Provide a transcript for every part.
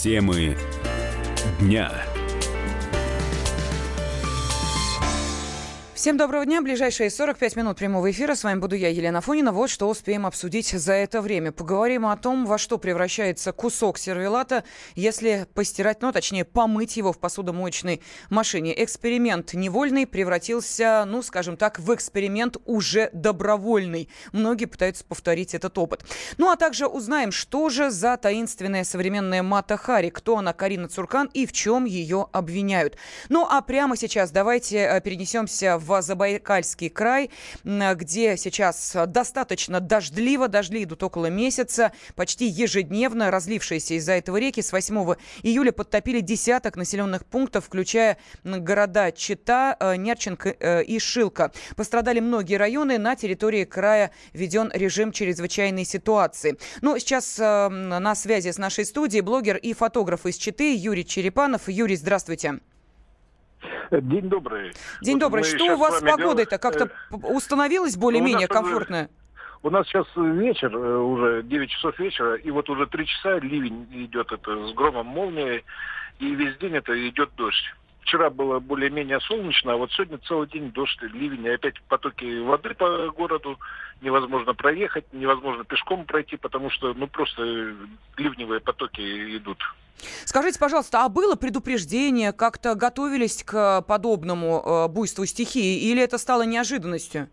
Темы дня. Всем доброго дня. Ближайшие 45 минут прямого эфира. С вами буду я, Елена Фонина. Вот что успеем обсудить за это время. Поговорим о том, во что превращается кусок сервелата, если постирать, ну, точнее, помыть его в посудомоечной машине. Эксперимент невольный превратился, ну, скажем так, в эксперимент уже добровольный. Многие пытаются повторить этот опыт. Ну, а также узнаем, что же за таинственная современная Мата Хари, кто она, Карина Цуркан, и в чем ее обвиняют. Ну, а прямо сейчас давайте э, перенесемся в в Забайкальский край, где сейчас достаточно дождливо, дожди идут около месяца, почти ежедневно разлившиеся из-за этого реки с 8 июля подтопили десяток населенных пунктов, включая города Чита, э, Нерченко э, и Шилка. Пострадали многие районы, на территории края введен режим чрезвычайной ситуации. Ну, сейчас э, на связи с нашей студией блогер и фотограф из Читы Юрий Черепанов. Юрий, здравствуйте. День добрый. День вот добрый. Что у вас с погодой-то? Как-то э, установилась более-менее ну, комфортная? У нас сейчас вечер, э, уже 9 часов вечера, и вот уже 3 часа ливень идет это с громом молнии, и весь день это идет дождь. Вчера было более-менее солнечно, а вот сегодня целый день дождь, ливень, и опять потоки воды по городу, невозможно проехать, невозможно пешком пройти, потому что ну просто ливневые потоки идут. Скажите, пожалуйста, а было предупреждение, как-то готовились к подобному э, буйству стихии, или это стало неожиданностью?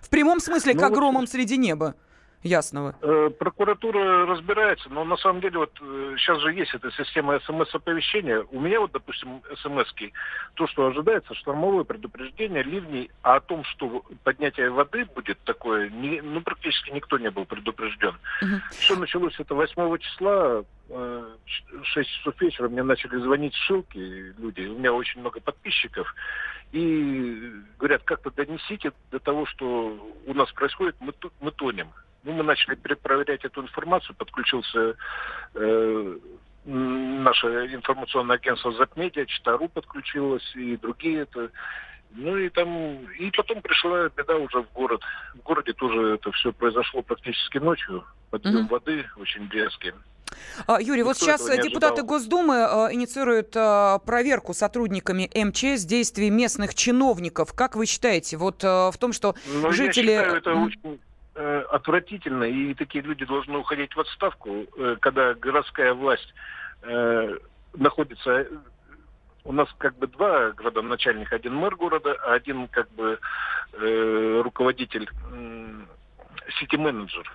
В прямом смысле, ну, к огромам вот... среди неба? Ясного? Э, прокуратура разбирается, но на самом деле вот э, сейчас же есть эта система смс-оповещения. У меня вот, допустим, смс то, что ожидается, штормовое предупреждение, ливней, а о том, что поднятие воды будет такое, не, ну, практически никто не был предупрежден. Угу. Все началось это 8 числа, 6 э, часов вечера мне начали звонить шилки люди, у меня очень много подписчиков, и говорят, как-то донесите до того, что у нас происходит, мы, мы тонем. Ну, мы начали перепроверять эту информацию, подключился э, наше информационное агентство Запмедиа, Читару подключилось и другие это. Ну и там, и потом пришла беда уже в город. В городе тоже это все произошло практически ночью. Подъем mm-hmm. воды очень резкий. А, Юрий, Никто вот сейчас депутаты Госдумы э, инициируют э, проверку сотрудниками МЧС действий местных чиновников. Как вы считаете, вот э, в том, что ну, жители... Я считаю, это очень э, отвратительно, и такие люди должны уходить в отставку, э, когда городская власть э, находится... У нас как бы два градоначальника, один мэр города, а один как бы руководитель э, сити-менеджер.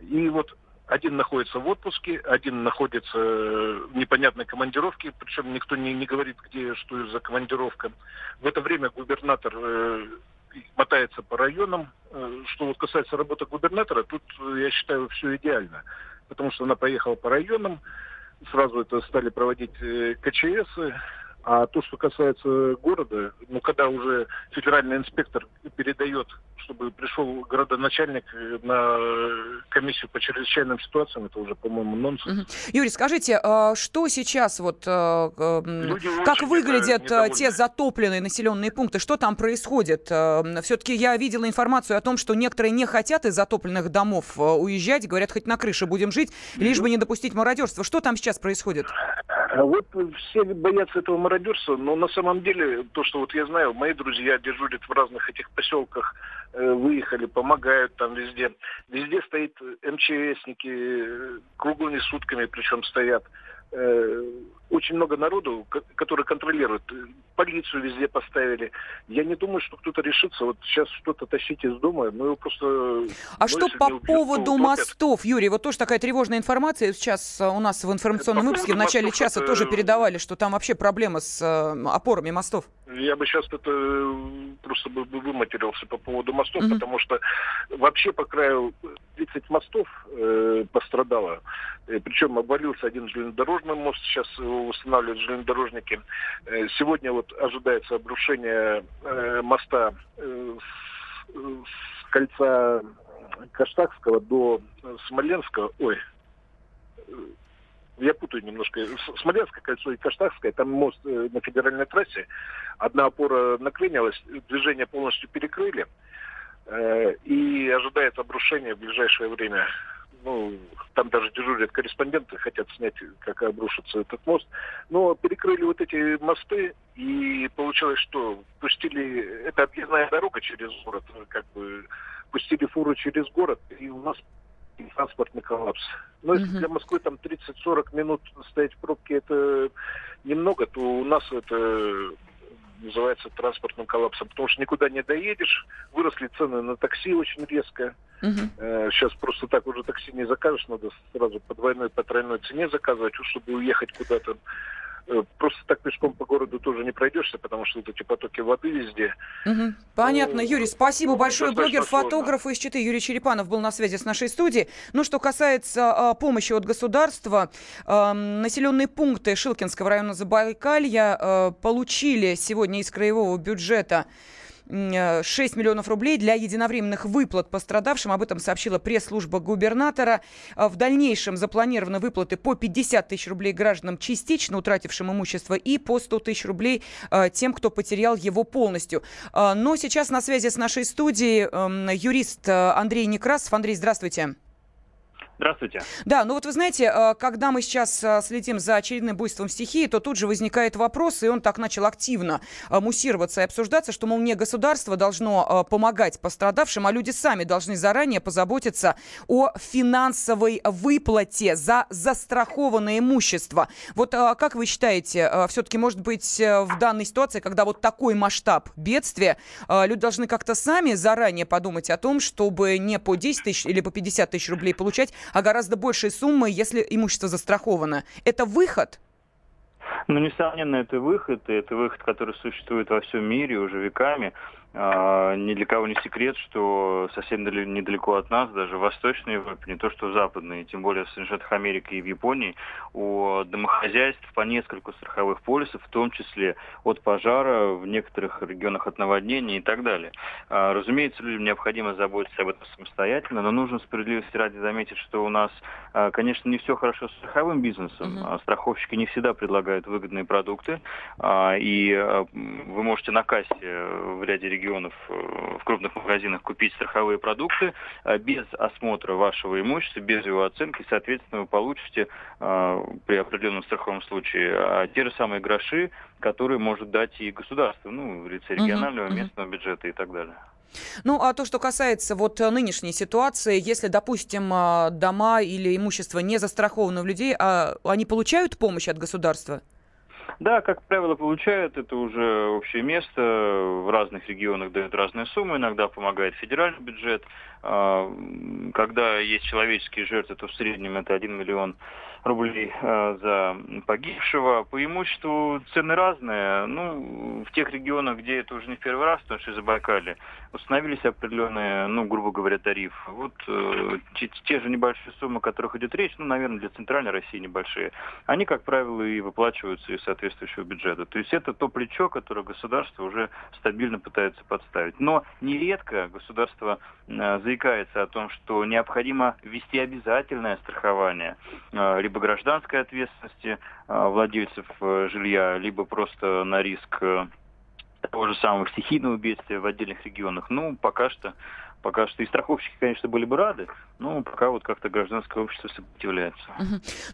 И вот один находится в отпуске, один находится в непонятной командировке, причем никто не, не говорит, где что за командировка. В это время губернатор мотается по районам. Э, что вот касается работы губернатора, тут, э, я считаю, все идеально. Потому что она поехала по районам, сразу это стали проводить э, КЧС, а то, что касается города, ну, когда уже федеральный инспектор передает, чтобы пришел городоначальник на комиссию по чрезвычайным ситуациям, это уже, по-моему, нонсенс. Юрий, скажите, а что сейчас, вот, Люди как выглядят те затопленные населенные пункты, что там происходит? Все-таки я видела информацию о том, что некоторые не хотят из затопленных домов уезжать, говорят, хоть на крыше будем жить, лишь бы не допустить мародерства. Что там сейчас происходит? А вот все боятся этого мародерства, но на самом деле, то, что вот я знаю, мои друзья дежурят в разных этих поселках, э, выехали, помогают там везде. Везде стоит МЧСники, э, круглыми сутками причем стоят. Э, очень много народу, который контролирует. Полицию везде поставили. Я не думаю, что кто-то решится вот сейчас что-то тащить из дома. Ну, его просто... А ну, что по убьют, поводу мостов, Юрий? Вот тоже такая тревожная информация. Сейчас у нас в информационном выпуске в начале часа это... тоже передавали, что там вообще проблема с э, опорами мостов. Я бы сейчас это э, просто бы выматерился по поводу мостов, угу. потому что вообще по краю 30 мостов э, пострадало. Э, причем обвалился один железнодорожный мост, сейчас его восстанавливают железнодорожники. Э, сегодня вот ожидается обрушение э, моста э, с, с кольца Каштакского до Смоленска. Ой, э, я путаю немножко. Смоленское кольцо и Каштахское, там мост э, на федеральной трассе. Одна опора наклинилась, движение полностью перекрыли. Э, и ожидает обрушение в ближайшее время. ну, там даже дежурят корреспонденты, хотят снять, как обрушится этот мост. Но перекрыли вот эти мосты, и получилось, что пустили, это объездная дорога через город, как бы пустили фуру через город, и у нас транспортный коллапс. Но если для Москвы там 30-40 минут стоять в пробке, это немного, то у нас это называется транспортным коллапсом, потому что никуда не доедешь, выросли цены на такси очень резко. Uh-huh. Сейчас просто так уже такси не закажешь, надо сразу по двойной, по тройной цене заказывать, чтобы уехать куда-то. Э, просто так пешком по городу тоже не пройдешься, потому что вот эти потоки воды везде. Угу. Понятно, ну, Юрий, спасибо большое. Блогер-фотограф из Читы Юрий Черепанов был на связи с нашей студией. Ну, что касается э, помощи от государства, э, населенные пункты Шилкинского района Забайкалья э, получили сегодня из краевого бюджета 6 э, миллионов рублей для единовременных выплат пострадавшим. Об этом сообщила пресс-служба губернатора. Э, в дальнейшем запланированы выплаты по 50 тысяч рублей гражданам, частично утратившим имущество, и по 100 тысяч рублей э, тем, кто потерял его полностью. Но сейчас на связи с нашей студией эм, юрист Андрей Некрасов. Андрей, здравствуйте. Здравствуйте. Да, ну вот вы знаете, э, когда мы сейчас э, следим за очередным буйством стихии, то тут же возникает вопрос, и он так начал активно э, муссироваться и обсуждаться, что, мол, не государство должно помогать пострадавшим, а люди сами должны заранее позаботиться о финансовой выплате за застрахованное имущество. Вот как вы считаете, все-таки, может быть, в данной ситуации, когда вот такой масштаб бедствия, люди должны как-то сами заранее подумать о том, чтобы не по 10 тысяч или по 50 тысяч рублей получать, а гораздо большей суммы, если имущество застраховано. Это выход? Ну, несомненно, это выход, и это выход, который существует во всем мире уже веками. А, ни для кого не секрет, что совсем недалеко от нас, даже в Восточной Европе, не то что в Западной, тем более в Соединенных Америки и в Японии, у домохозяйств по нескольку страховых полисов, в том числе от пожара, в некоторых регионах от наводнения и так далее. А, разумеется, людям необходимо заботиться об этом самостоятельно, но нужно справедливости ради заметить, что у нас, а, конечно, не все хорошо с страховым бизнесом. Uh-huh. Страховщики не всегда предлагают выгодные продукты, и вы можете на кассе в ряде регионов регионов э, в крупных магазинах купить страховые продукты э, без осмотра вашего имущества, без его оценки, соответственно, вы получите э, при определенном страховом случае те же самые гроши, которые может дать и государство, ну, в лице регионального, местного бюджета и так далее. Ну, а то, что касается вот нынешней ситуации, если, допустим, дома или имущество не застраховано у людей, а они получают помощь от государства? Да, как правило, получают. Это уже общее место. В разных регионах дают разные суммы. Иногда помогает федеральный бюджет. А, когда есть человеческие жертвы, то в среднем это 1 миллион рублей э, за погибшего. По имуществу цены разные. Ну, в тех регионах, где это уже не в первый раз, потому что из Забайкалье, установились определенные, ну, грубо говоря, тарифы. Вот э, те, те же небольшие суммы, о которых идет речь, ну, наверное, для центральной России небольшие, они, как правило, и выплачиваются из соответствующего бюджета. То есть это то плечо, которое государство уже стабильно пытается подставить. Но нередко государство э, заикается о том, что необходимо ввести обязательное страхование, э, либо гражданской ответственности э, владельцев э, жилья, либо просто на риск того же самого стихийного бедствия в отдельных регионах. Ну, пока что Пока что и страховщики, конечно, были бы рады, но пока вот как-то гражданское общество сопротивляется.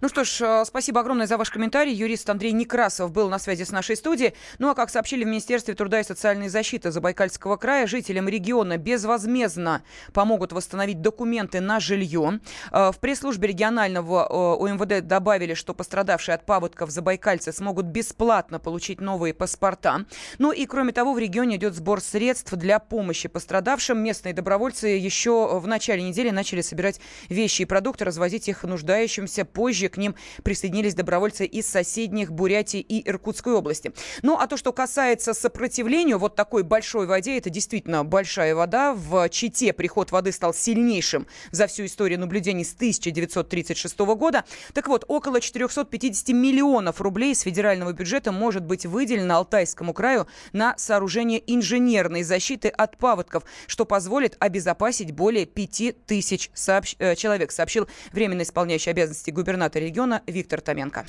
Ну что ж, э, спасибо огромное за ваш комментарий. Юрист Андрей Некрасов был на связи с нашей студией. Ну а как сообщили в Министерстве труда и социальной защиты Забайкальского края, жителям региона безвозмездно помогут восстановить документы на жилье. Э, в пресс-службе регионального э, УМВД добавили, что пострадавшие от паводков забайкальцы смогут бесплатно получить новые паспорта. Ну и кроме того, в регионе идет сбор средств для помощи пострадавшим. Местные добровольцы добровольцы еще в начале недели начали собирать вещи и продукты, развозить их нуждающимся. Позже к ним присоединились добровольцы из соседних Бурятии и Иркутской области. Ну, а то, что касается сопротивлению вот такой большой воде, это действительно большая вода. В Чите приход воды стал сильнейшим за всю историю наблюдений с 1936 года. Так вот, около 450 миллионов рублей из федерального бюджета может быть выделено Алтайскому краю на сооружение инженерной защиты от паводков, что позволит обезопасить более 5 тысяч сообщ... Э, человек, сообщил временно исполняющий обязанности губернатора региона Виктор Томенко.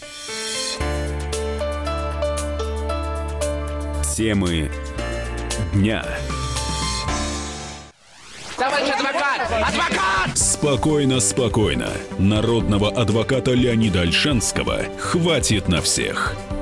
Темы дня. Товарищ адвокат! Адвокат! Спокойно, спокойно. Народного адвоката Леонида Альшанского хватит на всех.